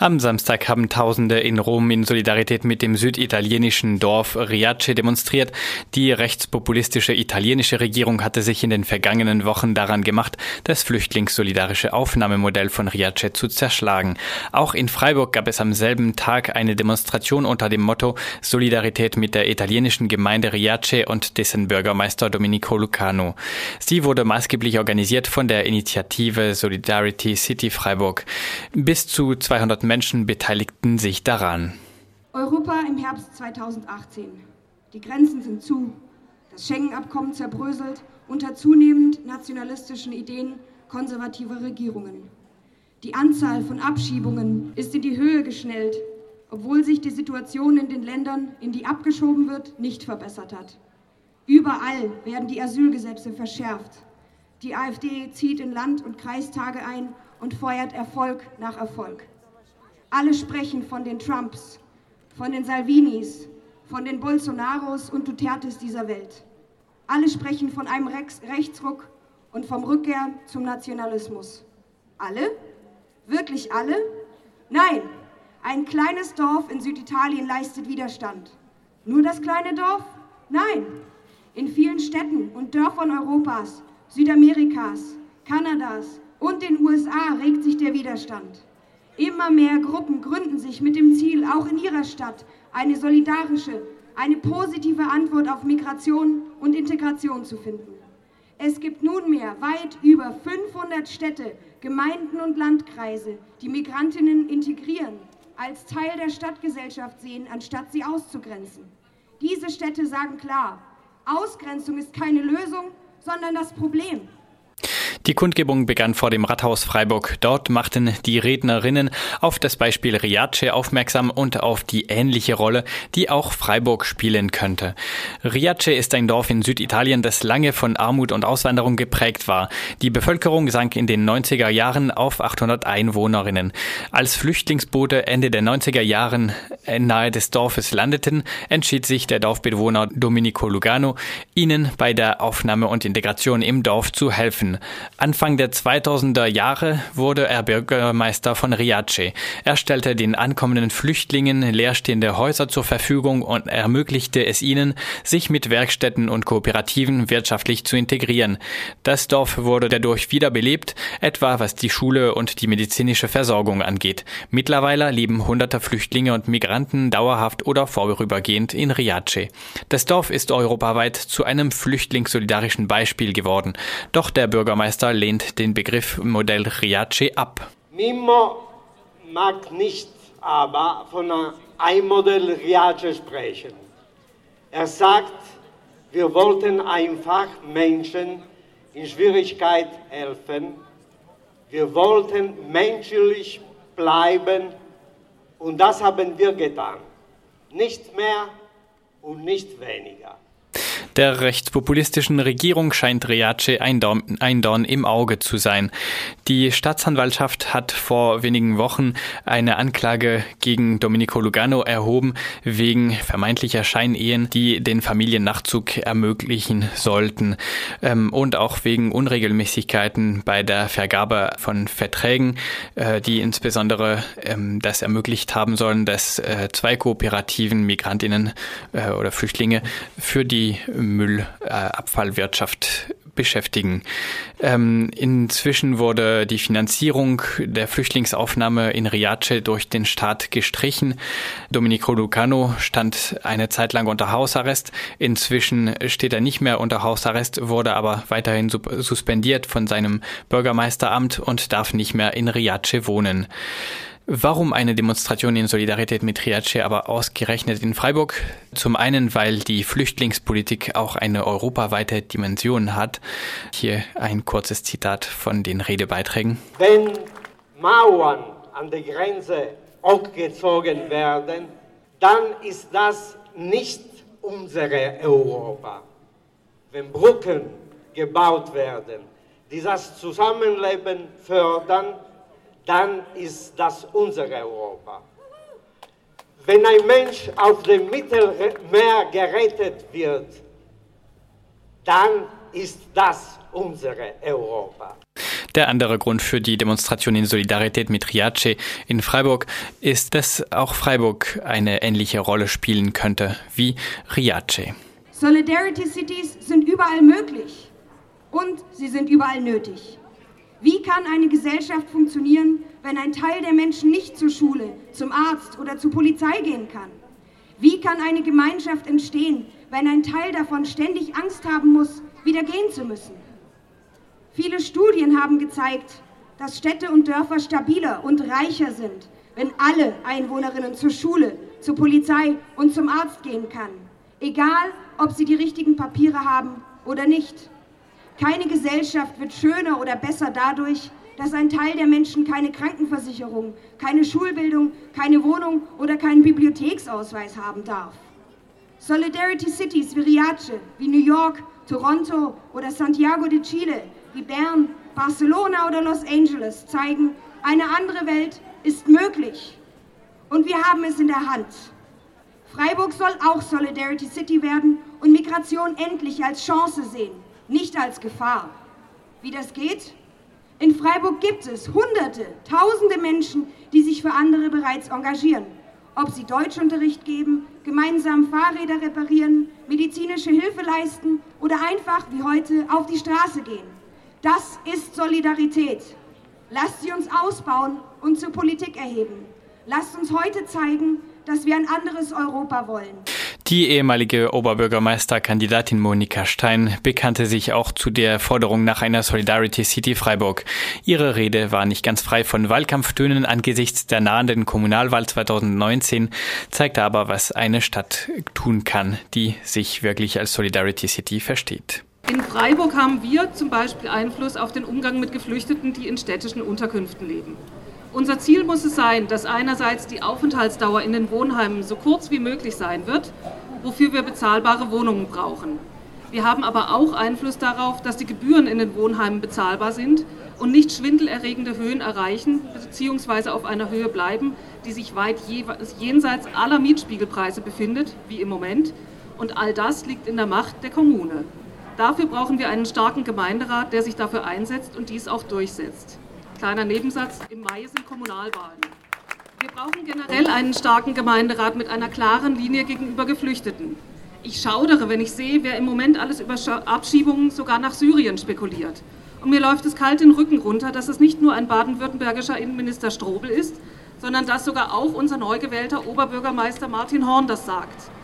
Am Samstag haben Tausende in Rom in Solidarität mit dem süditalienischen Dorf Riace demonstriert. Die rechtspopulistische italienische Regierung hatte sich in den vergangenen Wochen daran gemacht, das flüchtlingssolidarische Aufnahmemodell von Riace zu zerschlagen. Auch in Freiburg gab es am selben Tag eine Demonstration unter dem Motto Solidarität mit der italienischen Gemeinde Riace und dessen Bürgermeister Domenico Lucano. Sie wurde maßgeblich organisiert von der Initiative Solidarity City Freiburg. Bis zu 200 Menschen beteiligten sich daran. Europa im Herbst 2018. Die Grenzen sind zu. Das Schengen-Abkommen zerbröselt unter zunehmend nationalistischen Ideen konservativer Regierungen. Die Anzahl von Abschiebungen ist in die Höhe geschnellt, obwohl sich die Situation in den Ländern, in die abgeschoben wird, nicht verbessert hat. Überall werden die Asylgesetze verschärft. Die AfD zieht in Land- und Kreistage ein und feuert Erfolg nach Erfolg. Alle sprechen von den Trumps, von den Salvinis, von den Bolsonaros und Dutertes dieser Welt. Alle sprechen von einem Rex Rechtsruck und vom Rückkehr zum Nationalismus. Alle? Wirklich alle? Nein, ein kleines Dorf in Süditalien leistet Widerstand. Nur das kleine Dorf? Nein. In vielen Städten und Dörfern Europas, Südamerikas, Kanadas und den USA regt sich der Widerstand. Immer mehr Gruppen gründen sich mit dem Ziel, auch in ihrer Stadt eine solidarische, eine positive Antwort auf Migration und Integration zu finden. Es gibt nunmehr weit über 500 Städte, Gemeinden und Landkreise, die Migrantinnen integrieren, als Teil der Stadtgesellschaft sehen, anstatt sie auszugrenzen. Diese Städte sagen klar, Ausgrenzung ist keine Lösung, sondern das Problem. Die Kundgebung begann vor dem Rathaus Freiburg. Dort machten die Rednerinnen auf das Beispiel Riace aufmerksam und auf die ähnliche Rolle, die auch Freiburg spielen könnte. Riace ist ein Dorf in Süditalien, das lange von Armut und Auswanderung geprägt war. Die Bevölkerung sank in den 90er Jahren auf 800 Einwohnerinnen. Als Flüchtlingsboote Ende der 90er Jahren nahe des Dorfes landeten, entschied sich der Dorfbewohner Domenico Lugano, ihnen bei der Aufnahme und Integration im Dorf zu helfen. Anfang der 2000er Jahre wurde er Bürgermeister von Riace. Er stellte den ankommenden Flüchtlingen leerstehende Häuser zur Verfügung und ermöglichte es ihnen, sich mit Werkstätten und Kooperativen wirtschaftlich zu integrieren. Das Dorf wurde dadurch wiederbelebt, etwa was die Schule und die medizinische Versorgung angeht. Mittlerweile leben hunderte Flüchtlinge und Migranten dauerhaft oder vorübergehend in Riace. Das Dorf ist europaweit zu einem flüchtlingssolidarischen Beispiel geworden. Doch der Bürgermeister Costa lehnt den Begriff Modell Riace ab. Mimmo mag nicht aber von einem Modell Riace sprechen. Er sagt, wir wollten einfach Menschen in Schwierigkeit helfen. Wir wollten menschlich bleiben und das haben wir getan. Nicht mehr und nicht weniger. Der rechtspopulistischen Regierung scheint Riace ein Dorn, ein Dorn im Auge zu sein. Die Staatsanwaltschaft hat vor wenigen Wochen eine Anklage gegen Domenico Lugano erhoben wegen vermeintlicher Scheinehen, die den Familiennachzug ermöglichen sollten ähm, und auch wegen Unregelmäßigkeiten bei der Vergabe von Verträgen, äh, die insbesondere ähm, das ermöglicht haben sollen, dass äh, zwei kooperativen Migrantinnen äh, oder Flüchtlinge für die Müllabfallwirtschaft beschäftigen. Ähm, inzwischen wurde die Finanzierung der Flüchtlingsaufnahme in Riace durch den Staat gestrichen. Domenico Lucano stand eine Zeit lang unter Hausarrest. Inzwischen steht er nicht mehr unter Hausarrest, wurde aber weiterhin suspendiert von seinem Bürgermeisteramt und darf nicht mehr in Riace wohnen. Warum eine Demonstration in Solidarität mit Triace aber ausgerechnet in Freiburg? Zum einen, weil die Flüchtlingspolitik auch eine europaweite Dimension hat. Hier ein kurzes Zitat von den Redebeiträgen. Wenn Mauern an der Grenze hochgezogen werden, dann ist das nicht unsere Europa. Wenn Brücken gebaut werden, die das Zusammenleben fördern, dann ist das unser Europa. Wenn ein Mensch auf dem Mittelmeer gerettet wird, dann ist das unsere Europa. Der andere Grund für die Demonstration in Solidarität mit Riace in Freiburg ist, dass auch Freiburg eine ähnliche Rolle spielen könnte wie Riace. Solidarity Cities sind überall möglich und sie sind überall nötig. Wie kann eine Gesellschaft funktionieren, wenn ein Teil der Menschen nicht zur Schule, zum Arzt oder zur Polizei gehen kann? Wie kann eine Gemeinschaft entstehen, wenn ein Teil davon ständig Angst haben muss, wieder gehen zu müssen? Viele Studien haben gezeigt, dass Städte und Dörfer stabiler und reicher sind, wenn alle Einwohnerinnen zur Schule, zur Polizei und zum Arzt gehen kann, egal ob sie die richtigen Papiere haben oder nicht. Keine Gesellschaft wird schöner oder besser dadurch, dass ein Teil der Menschen keine Krankenversicherung, keine Schulbildung, keine Wohnung oder keinen Bibliotheksausweis haben darf. Solidarity Cities wie Riace, wie New York, Toronto oder Santiago de Chile, wie Bern, Barcelona oder Los Angeles zeigen, eine andere Welt ist möglich. Und wir haben es in der Hand. Freiburg soll auch Solidarity City werden und Migration endlich als Chance sehen, nicht als Gefahr. Wie das geht? In Freiburg gibt es Hunderte, Tausende Menschen, die sich für andere bereits engagieren. Ob sie Deutschunterricht geben, gemeinsam Fahrräder reparieren, medizinische Hilfe leisten oder einfach wie heute auf die Straße gehen. Das ist Solidarität. Lasst sie uns ausbauen und zur Politik erheben. Lasst uns heute zeigen, dass wir ein anderes Europa wollen. Die ehemalige Oberbürgermeisterkandidatin Monika Stein bekannte sich auch zu der Forderung nach einer Solidarity City Freiburg. Ihre Rede war nicht ganz frei von Wahlkampftönen angesichts der nahenden Kommunalwahl 2019, zeigte aber, was eine Stadt tun kann, die sich wirklich als Solidarity City versteht. In Freiburg haben wir zum Beispiel Einfluss auf den Umgang mit Geflüchteten, die in städtischen Unterkünften leben. Unser Ziel muss es sein, dass einerseits die Aufenthaltsdauer in den Wohnheimen so kurz wie möglich sein wird, wofür wir bezahlbare Wohnungen brauchen. Wir haben aber auch Einfluss darauf, dass die Gebühren in den Wohnheimen bezahlbar sind und nicht schwindelerregende Höhen erreichen bzw. auf einer Höhe bleiben, die sich weit jenseits aller Mietspiegelpreise befindet, wie im Moment. Und all das liegt in der Macht der Kommune. Dafür brauchen wir einen starken Gemeinderat, der sich dafür einsetzt und dies auch durchsetzt. Kleiner Nebensatz, im Mai sind Kommunalwahlen. Wir brauchen generell einen starken Gemeinderat mit einer klaren Linie gegenüber Geflüchteten. Ich schaudere, wenn ich sehe, wer im Moment alles über Abschiebungen sogar nach Syrien spekuliert. Und mir läuft es kalt den Rücken runter, dass es nicht nur ein baden-württembergischer Innenminister Strobel ist, sondern dass sogar auch unser neu gewählter Oberbürgermeister Martin Horn das sagt.